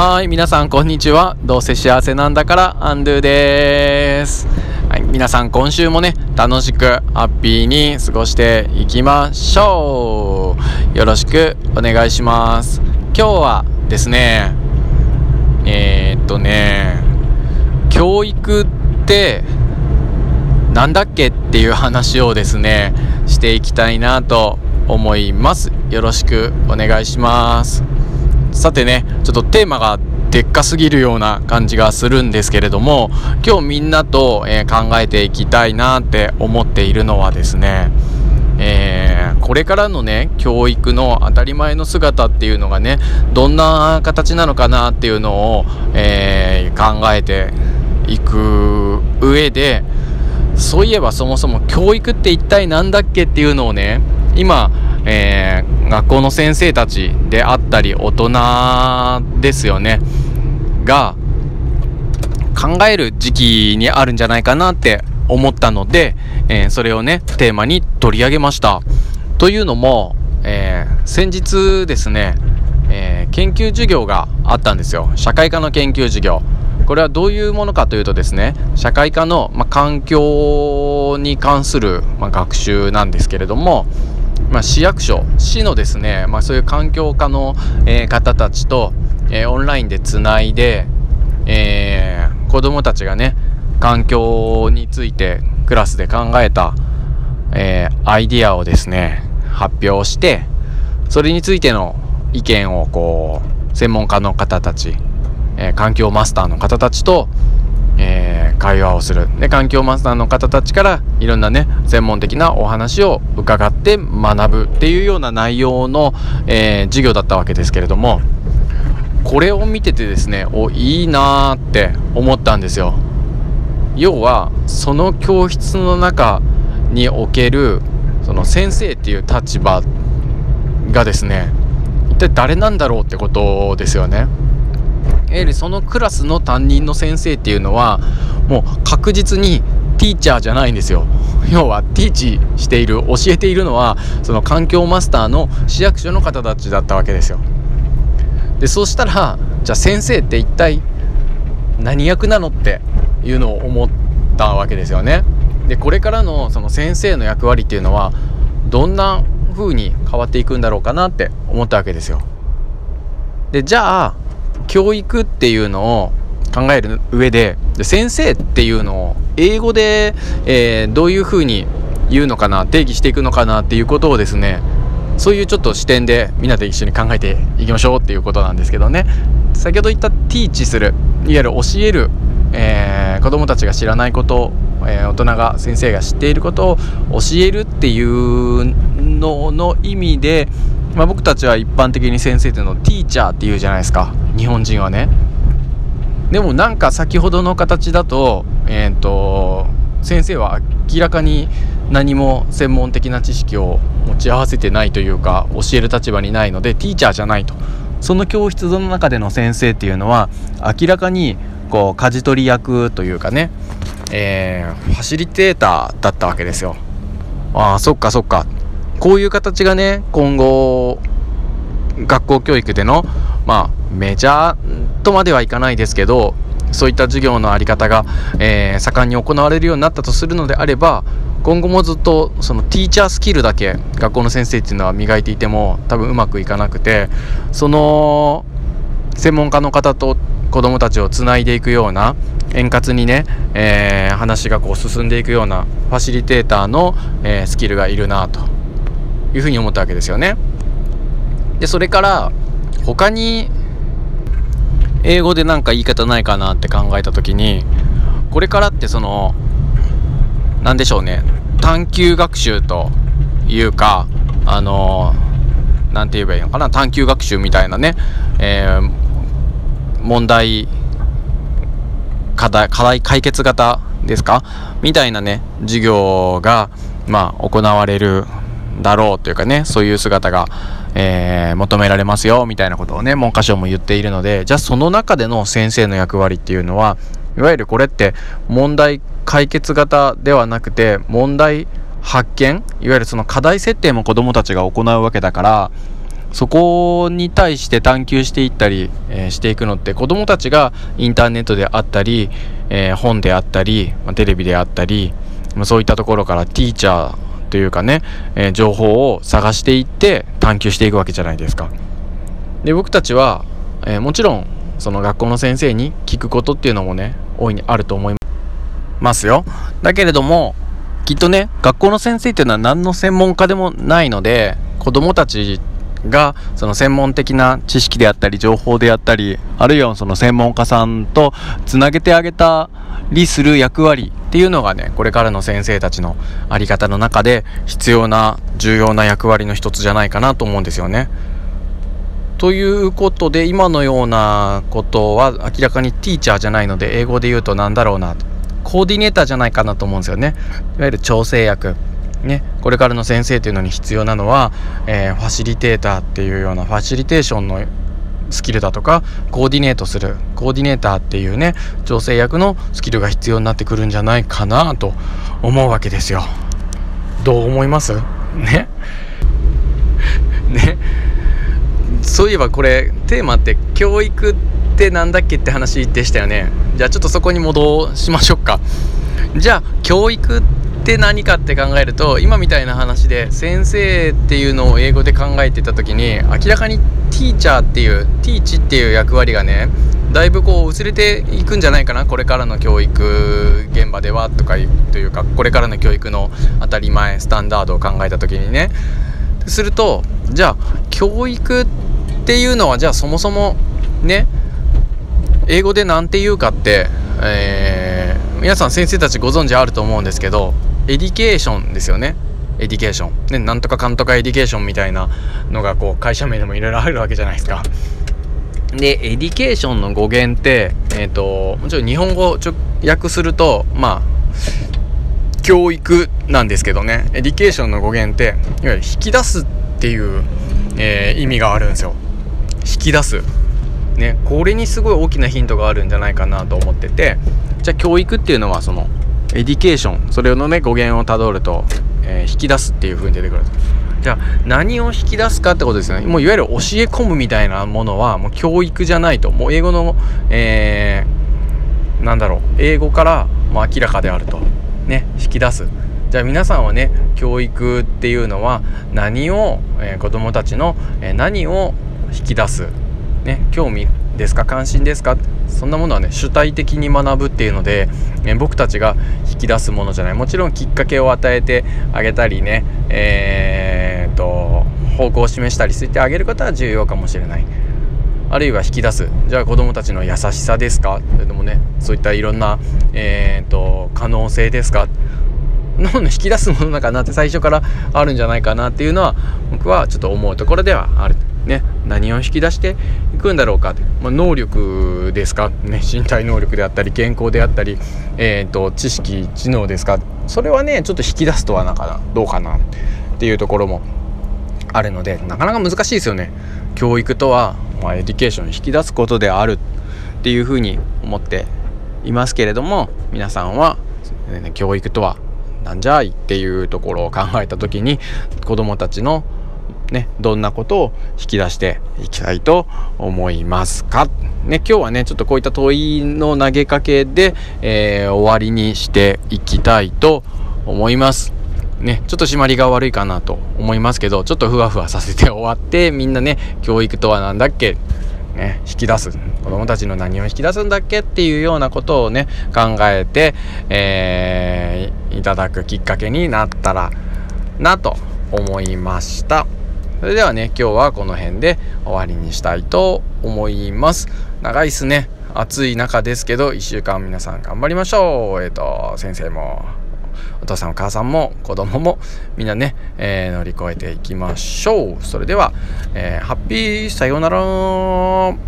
はい、皆さんこんにちは。どうせ幸せなんだからアンドゥです。はい、皆さん今週もね、楽しくハッピーに過ごしていきましょう。よろしくお願いします。今日はですね、えー、っとね、教育ってなんだっけっていう話をですね、していきたいなと思います。よろしくお願いします。さてねちょっとテーマがでっかすぎるような感じがするんですけれども今日みんなと、えー、考えていきたいなって思っているのはですねえー、これからのね教育の当たり前の姿っていうのがねどんな形なのかなっていうのを、えー、考えていく上でそういえばそもそも教育って一体何だっけっていうのをね今えー、学校の先生たちであったり大人ですよね。が考える時期にあるんじゃないかなって思ったので、えー、それをねテーマに取り上げました。というのも、えー、先日ですね、え研究授業があったんですよ。社会科の研究授業。これはどういうものかというとですね社会科の、ま環境に関する、ま学習なんですけれどもまあ、市役所市のですね、まあ、そういう環境課の、えー、方たちと、えー、オンラインでつないで、えー、子どもたちがね環境についてクラスで考えた、え、アイディアをですね発表してそれについての意見をこう専門家の方たち、え、環境マスターの方たちと、会話をする。で環境マスターの方たちからいろんなね専門的なお話を伺って学ぶっていうような内容の、えー、授業だったわけですけれどもこれを見ててですねおいいなーって思ったんですよ。要はその教室の中におけるその先生っていう立場がですね一体誰なんだろうってことですよね。やはりそのクラスの担任の先生っていうのはもう確実にティーチャーじゃないんですよ。要はティーチしている教えているのはその環境マスターの市役所の方たちだったわけですよ。でそうしたらじゃあ先生って一体何役なのっていうのを思ったわけですよね。でこれからのその先生の役割っていうのはどんな風に変わっていくんだろうかなって思ったわけですよ。でじゃあ教育っていうのを考える上で先生っていうのを英語で、えー、どういうふうに言うのかな定義していくのかなっていうことをですねそういうちょっと視点でみんなで一緒に考えていきましょうっていうことなんですけどね。先ほど言ったティーチするいわゆる教える、えー、子どもたちが知らないことえ、大人が先生が知っていることを教えるっていうのの意味でまあ、僕たちは一般的に先生っていうのをティーチャーっていうじゃないですか。日本人はね。でもなんか先ほどの形だとえっ、ー、と先生は明らかに何も専門的な知識を持ち合わせてないというか教える立場にないのでティーチャーじゃないと。その教室の中での先生っていうのは明らかにこう舵取り役というかね、えー、ファシリテーターだったわけですよ。ああそっかそっか。こういう形がね今後学校教育でのまあメジャーとまではいかないですけどそういった授業の在り方が、えー、盛んに行われるようになったとするのであれば今後もずっとそのティーチャースキルだけ学校の先生っていうのは磨いていても多分うまくいかなくてその専門家の方と子どもたちをつないでいくような円滑にね、えー、話がこう進んでいくようなファシリテーターの、えー、スキルがいるなというふうに思ったわけですよね。でそれから他に英語で何か言い方ないかなって考えた時にこれからってその何でしょうね。探究学習というかあの何て言えばいいのかな。探究学習みたいなね、えー、問題課題課題解決型ですか？みたいなね授業がまあ行われるだろうというかねそういう姿が、えー、求められますよみたいなことをね文科省も言っているのでじゃあその中での先生の役割っていうのはいわゆるこれって問題解決型ではなくて問題発見いわゆるその課題設定も子どもたちが行うわけだからそこに対して探求していったり、えー、していくのって子どもたちがインターネットであったり、えー、本であったり、まあ、テレビであったり、まあ、そういったところからティーチャーというかね、えー、情報を探していって探求していくわけじゃないですか。で僕たちは、えもちろんその学校の先生に聞くことっていうのもね大いにあると思いますよ。だけれどもきっとね学校の先生っていうのは何の専門家でもないので子どもたちがその専門的な知識であったり情報であったりあるいはその専門家さんとつなげてあげたりする役割っていうのがねこれからの先生たちの在り方の中で必要な重要な役割の一つじゃないかなと思うんですよね。ということで今のようなことは明らかにティーチャーじゃないので英語で言うと何だろうなコーディネーターじゃないかなと思うんですよね。いわゆる調整役。ね、これからの先生というのに必要なのは、えー、ファシリテーターっていうようなファシリテーションのスキルだとかコーディネートするコーディネーターっていうね調整役のスキルが必要になってくるんじゃないかなと思うわけですよ。どう思います？ね？ね？そういえばこれテーマって教育ってなんだっけって話でしたよね。じゃあちょっとそこに戻しましょうか。じゃあ教育って何かって考えると今みたいな話で先生っていうのを英語で考えてた時に明らかにティーチャーっていうティーチっていう役割がねだいぶこう薄れていくんじゃないかなこれからの教育現場ではとかというかこれからの教育の当たり前スタンダードを考えた時にね。するとじゃあ教育っていうのはじゃあそもそもね英語で何て言うかって、えー、皆さん先生たちご存知あると思うんですけど education ですよね。 education。ねなんとかかんとか education みたいなのがこう会社名でもいろいろあるわけじゃないですか。で education の語源ってえっ、ー、ともちろん日本語直訳するとまあ教育なんですけどね。 education の語源っていわゆる引き出すっていう、えー、意味があるんですよ。引き出す。ねこれにすごい大きなヒントがあるんじゃないかなと思ってて。じゃあ教育っていうのはその education それのね語源をたどると、えー、引き出すっていう風に出てくるじゃあ何を引き出すかってことですよね。もういわゆる教え込むみたいなものはもう教育じゃないともう英語の、えー、なんだろう英語からも明らかであると。ね引き出す。じゃあ皆さんはね教育っていうのは何を、えー、子どもたちの、えー、何を引き出す、ね、興味ですか関心ですか？そんなものはね主体的に学ぶっていうので、え僕たちが引き出すものじゃない。もちろんきっかけを与えてあげたりねえー、っと方向を示したりしてあげることは重要かもしれない。あるいは引き出す。じゃあ子どもたちの優しさですか？それともねそういったいろんな、えー、っと可能性ですか？の引き出すものなかなって最初からあるんじゃないかなっていうのは僕はちょっと思うところではある。ね、何を引き出していくんだろうか、まあ、能力ですか、ね、身体能力であったり健康であったり、えーと、知識知能ですか？それはねちょっと引き出すとはなかどうかなっていうところもあるのでなかなか難しいですよね。教育とは、まあ、エディケーションを引き出すことであるっていうふうに思っていますけれども皆さんは、ね、教育とはなんじゃいっていうところを考えた時に子どもたちのね、どんなことを引き出していきたいと思いますか？ね、今日はね、ちょっとこういった問いの投げかけで、えー、終わりにしていきたいと思います。ね、ちょっと締まりが悪いかなと思いますけど、ちょっとふわふわさせて終わって、みんなね、教育とは何だっけ？ね、引き出す子供たちの何を引き出すんだっけっていうようなことをね考えて、えー、いただくきっかけになったらなと思いました。それではね今日はこの辺で終わりにしたいと思います。長いっすね。暑い中ですけど1週間皆さん頑張りましょう。えっ、ー、と先生もお父さんお母さんも子供もみんなね、えー、乗り越えていきましょう。それでは、えー、ハッピーさようなら。